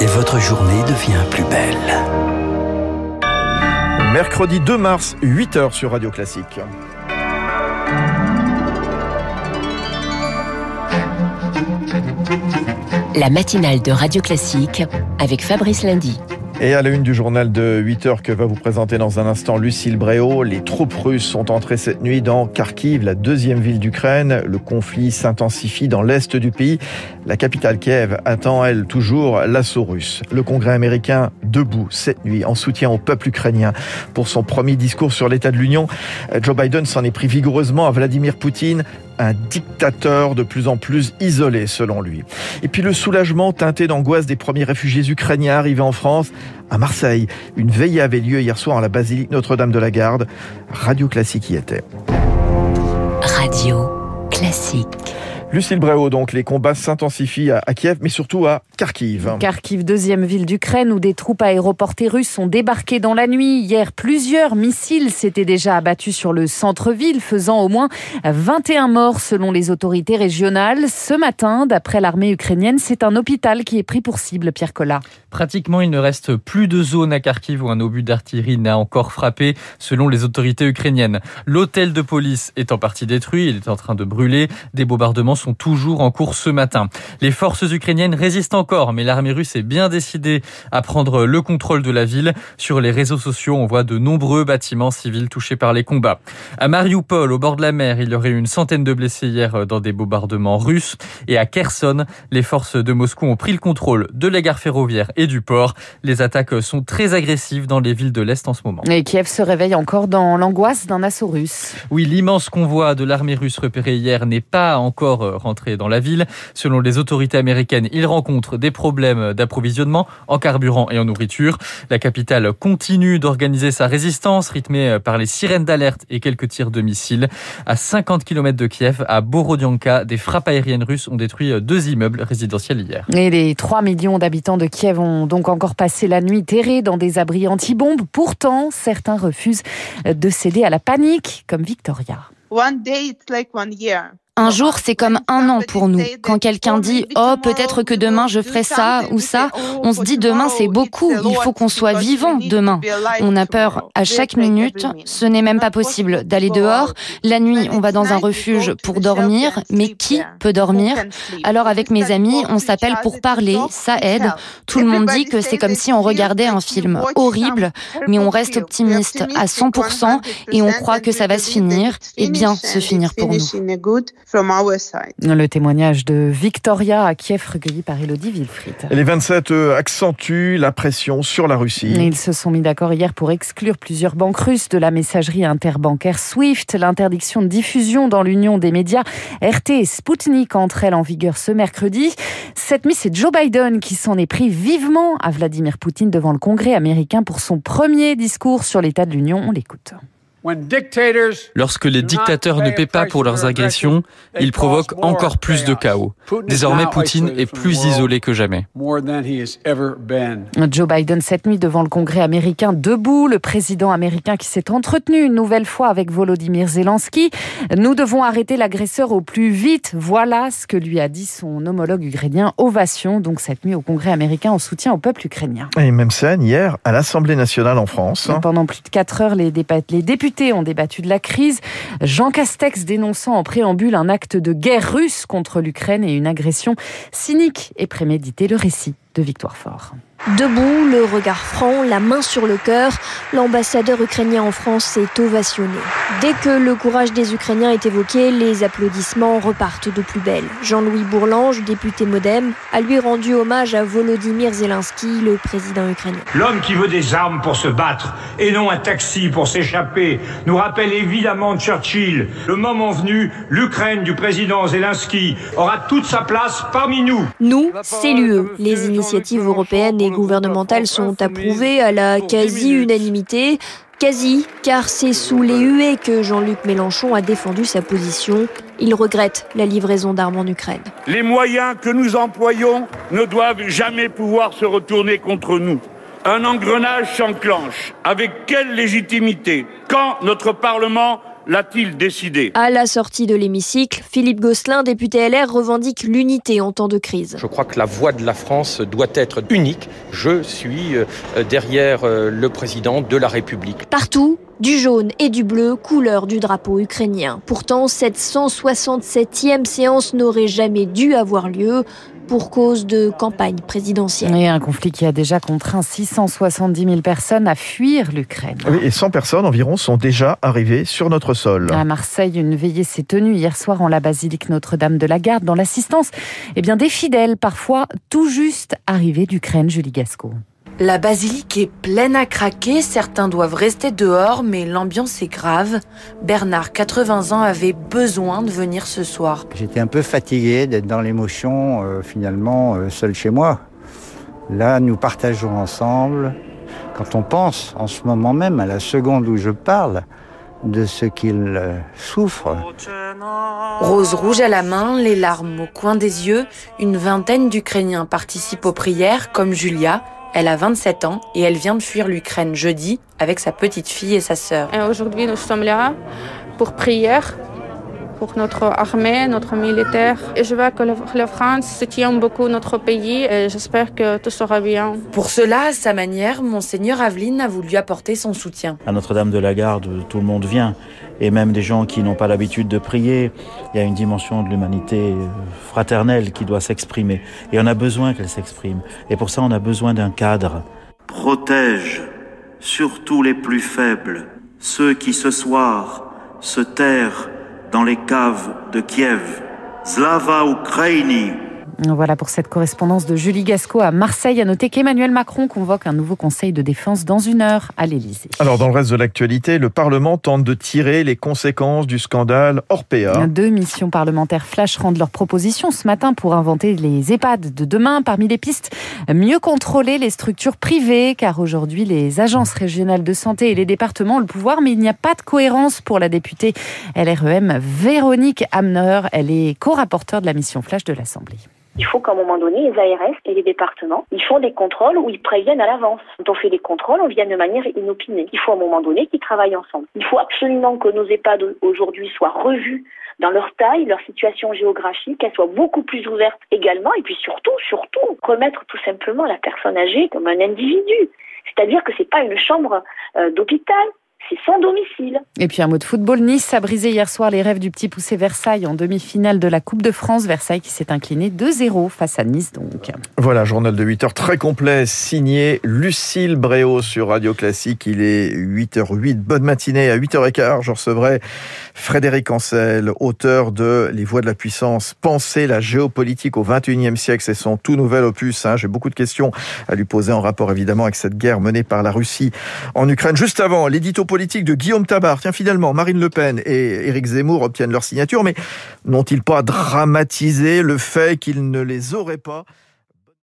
Et votre journée devient plus belle. Mercredi 2 mars, 8h sur Radio Classique. La matinale de Radio Classique avec Fabrice Lundy. Et à la une du journal de 8 heures que va vous présenter dans un instant Lucille Bréau, les troupes russes sont entrées cette nuit dans Kharkiv, la deuxième ville d'Ukraine. Le conflit s'intensifie dans l'est du pays. La capitale Kiev attend, elle, toujours l'assaut russe. Le Congrès américain debout cette nuit en soutien au peuple ukrainien. Pour son premier discours sur l'état de l'Union, Joe Biden s'en est pris vigoureusement à Vladimir Poutine, un dictateur de plus en plus isolé selon lui. Et puis le soulagement teinté d'angoisse des premiers réfugiés ukrainiens arrivés en France. À Marseille, une veillée avait lieu hier soir en la basilique Notre-Dame de la Garde. Radio Classique y était. Radio Classique. Lucille Bréau, donc les combats s'intensifient à Kiev, mais surtout à Kharkiv. Kharkiv, deuxième ville d'Ukraine, où des troupes aéroportées russes sont débarquées dans la nuit. Hier, plusieurs missiles s'étaient déjà abattus sur le centre-ville, faisant au moins 21 morts selon les autorités régionales. Ce matin, d'après l'armée ukrainienne, c'est un hôpital qui est pris pour cible, Pierre Collat. Pratiquement, il ne reste plus de zone à Kharkiv où un obus d'artillerie n'a encore frappé, selon les autorités ukrainiennes. L'hôtel de police est en partie détruit, il est en train de brûler. Des bombardements sont toujours en cours ce matin. Les forces ukrainiennes résistent encore, mais l'armée russe est bien décidée à prendre le contrôle de la ville. Sur les réseaux sociaux, on voit de nombreux bâtiments civils touchés par les combats. À Mariupol, au bord de la mer, il y aurait eu une centaine de blessés hier dans des bombardements russes. Et à Kherson, les forces de Moscou ont pris le contrôle de la gare ferroviaire et du port. Les attaques sont très agressives dans les villes de l'Est en ce moment. Et Kiev se réveille encore dans l'angoisse d'un assaut russe. Oui, l'immense convoi de l'armée russe repéré hier n'est pas encore rentré dans la ville. Selon les autorités américaines, il rencontre des problèmes d'approvisionnement en carburant et en nourriture. La capitale continue d'organiser sa résistance, rythmée par les sirènes d'alerte et quelques tirs de missiles. À 50 km de Kiev, à Borodianka, des frappes aériennes russes ont détruit deux immeubles résidentiels hier. Et les 3 millions d'habitants de Kiev ont donc encore passé la nuit terrés dans des abris anti-bombes. Pourtant, certains refusent de céder à la panique, comme Victoria. One day it's like one year. Un jour, c'est comme un an pour nous. Quand quelqu'un dit ⁇ Oh, peut-être que demain je ferai ça ou ça ⁇ on se dit demain c'est beaucoup, il faut qu'on soit vivant demain. On a peur à chaque minute, ce n'est même pas possible d'aller dehors. La nuit, on va dans un refuge pour dormir, mais qui peut dormir? Alors avec mes amis, on s'appelle pour parler, ça aide. Tout le monde dit que c'est comme si on regardait un film horrible, mais on reste optimiste à 100% et on croit que ça va se finir et bien se finir pour nous. Le témoignage de Victoria à Kiev recueilli par Elodie Wilfried. Les 27 accentuent la pression sur la Russie. Ils se sont mis d'accord hier pour exclure plusieurs banques russes de la messagerie interbancaire SWIFT. L'interdiction de diffusion dans l'Union des médias RT et Sputnik entre elles en vigueur ce mercredi. Cette nuit, c'est Joe Biden qui s'en est pris vivement à Vladimir Poutine devant le Congrès américain pour son premier discours sur l'état de l'Union. On l'écoute. Lorsque les dictateurs ne paient pas pour leurs agressions, ils provoquent encore plus de chaos. Désormais, Poutine est plus isolé que jamais. Joe Biden cette nuit devant le Congrès américain debout, le président américain qui s'est entretenu une nouvelle fois avec Volodymyr Zelensky. Nous devons arrêter l'agresseur au plus vite. Voilà ce que lui a dit son homologue ukrainien. Ovation donc cette nuit au Congrès américain en soutien au peuple ukrainien. Et même scène hier à l'Assemblée nationale en France. Pendant plus de 4 heures, les députés ont débattu de la crise. Jean Castex dénonçant en préambule un acte de guerre russe contre l'Ukraine et une agression cynique et préméditée. Le récit de Victoire Fort. Debout, le regard franc, la main sur le cœur, l'ambassadeur ukrainien en France s'est ovationné. Dès que le courage des Ukrainiens est évoqué, les applaudissements repartent de plus belle. Jean-Louis Bourlange, député Modem, a lui rendu hommage à Volodymyr Zelensky, le président ukrainien. L'homme qui veut des armes pour se battre et non un taxi pour s'échapper nous rappelle évidemment Churchill. Le moment venu, l'Ukraine du président Zelensky aura toute sa place parmi nous. Nous, c'est l'UE. Les initiatives européennes et gouvernementales sont approuvées à la quasi-unanimité. Quasi, car c'est sous les huées que Jean-Luc Mélenchon a défendu sa position. Il regrette la livraison d'armes en Ukraine. Les moyens que nous employons ne doivent jamais pouvoir se retourner contre nous. Un engrenage s'enclenche. Avec quelle légitimité? Quand notre Parlement l'a-t-il décidé? À la sortie de l'hémicycle, Philippe Gosselin, député LR, revendique l'unité en temps de crise. Je crois que la voix de la France doit être unique. Je suis euh, derrière euh, le président de la République. Partout, du jaune et du bleu, couleur du drapeau ukrainien. Pourtant, cette 167e séance n'aurait jamais dû avoir lieu pour cause de campagne présidentielle. Et un conflit qui a déjà contraint 670 000 personnes à fuir l'Ukraine. Oui, et 100 personnes environ sont déjà arrivées sur notre sol. À Marseille, une veillée s'est tenue hier soir en la basilique Notre-Dame de la Garde dans l'assistance eh bien, des fidèles, parfois tout juste arrivés d'Ukraine, Julie Gasco. La basilique est pleine à craquer, certains doivent rester dehors, mais l'ambiance est grave. Bernard, 80 ans, avait besoin de venir ce soir. J'étais un peu fatigué d'être dans l'émotion, euh, finalement, euh, seul chez moi. Là, nous partageons ensemble. Quand on pense en ce moment même, à la seconde où je parle, de ce qu'il euh, souffre. Rose rouge à la main, les larmes au coin des yeux, une vingtaine d'Ukrainiens participent aux prières, comme Julia, elle a 27 ans et elle vient de fuir l'Ukraine jeudi avec sa petite fille et sa sœur. Aujourd'hui, nous sommes là pour prier pour notre armée, notre militaire. Et je veux que la France soutienne beaucoup notre pays et j'espère que tout sera bien. Pour cela, à sa manière, Monseigneur Aveline a voulu apporter son soutien. À Notre-Dame de la Garde, tout le monde vient. Et même des gens qui n'ont pas l'habitude de prier. Il y a une dimension de l'humanité fraternelle qui doit s'exprimer. Et on a besoin qu'elle s'exprime. Et pour ça, on a besoin d'un cadre. Protège surtout les plus faibles, ceux qui ce soir se terrent dans les caves de Kiev. Slava Ukraini voilà pour cette correspondance de Julie Gasco à Marseille. À noter qu'Emmanuel Macron convoque un nouveau conseil de défense dans une heure à l'Élysée. Alors, dans le reste de l'actualité, le Parlement tente de tirer les conséquences du scandale Orpea. Deux missions parlementaires flash rendent leurs propositions ce matin pour inventer les EHPAD de demain. Parmi les pistes, mieux contrôler les structures privées, car aujourd'hui, les agences régionales de santé et les départements ont le pouvoir, mais il n'y a pas de cohérence pour la députée LREM Véronique Amner. Elle est co-rapporteure de la mission flash de l'Assemblée. Il faut qu'à un moment donné, les ARS et les départements, ils font des contrôles où ils préviennent à l'avance. Quand on fait des contrôles, on vient de manière inopinée. Il faut à un moment donné qu'ils travaillent ensemble. Il faut absolument que nos EHPAD aujourd'hui soient revus dans leur taille, leur situation géographique, qu'elle soit beaucoup plus ouverte également, et puis surtout, surtout, remettre tout simplement la personne âgée comme un individu. C'est-à-dire que c'est pas une chambre euh, d'hôpital, c'est son domicile. Et puis un mot de football, Nice a brisé hier soir les rêves du petit poussé Versailles en demi-finale de la Coupe de France. Versailles qui s'est incliné 2-0 face à Nice donc. Voilà, journal de 8 heures très complet, signé Lucille Bréau sur Radio Classique. Il est 8h08, bonne matinée. À 8h15, je recevrai Frédéric Ancel, auteur de Les Voix de la Puissance, Penser la géopolitique au 21e siècle. C'est son tout nouvel opus. Hein. J'ai beaucoup de questions à lui poser en rapport évidemment avec cette guerre menée par la Russie en Ukraine. Juste avant, l'édito politique de Guillaume Tabar. Tiens, finalement, Marine Le Pen et Éric Zemmour obtiennent leur signature, mais n'ont-ils pas dramatisé le fait qu'ils ne les auraient pas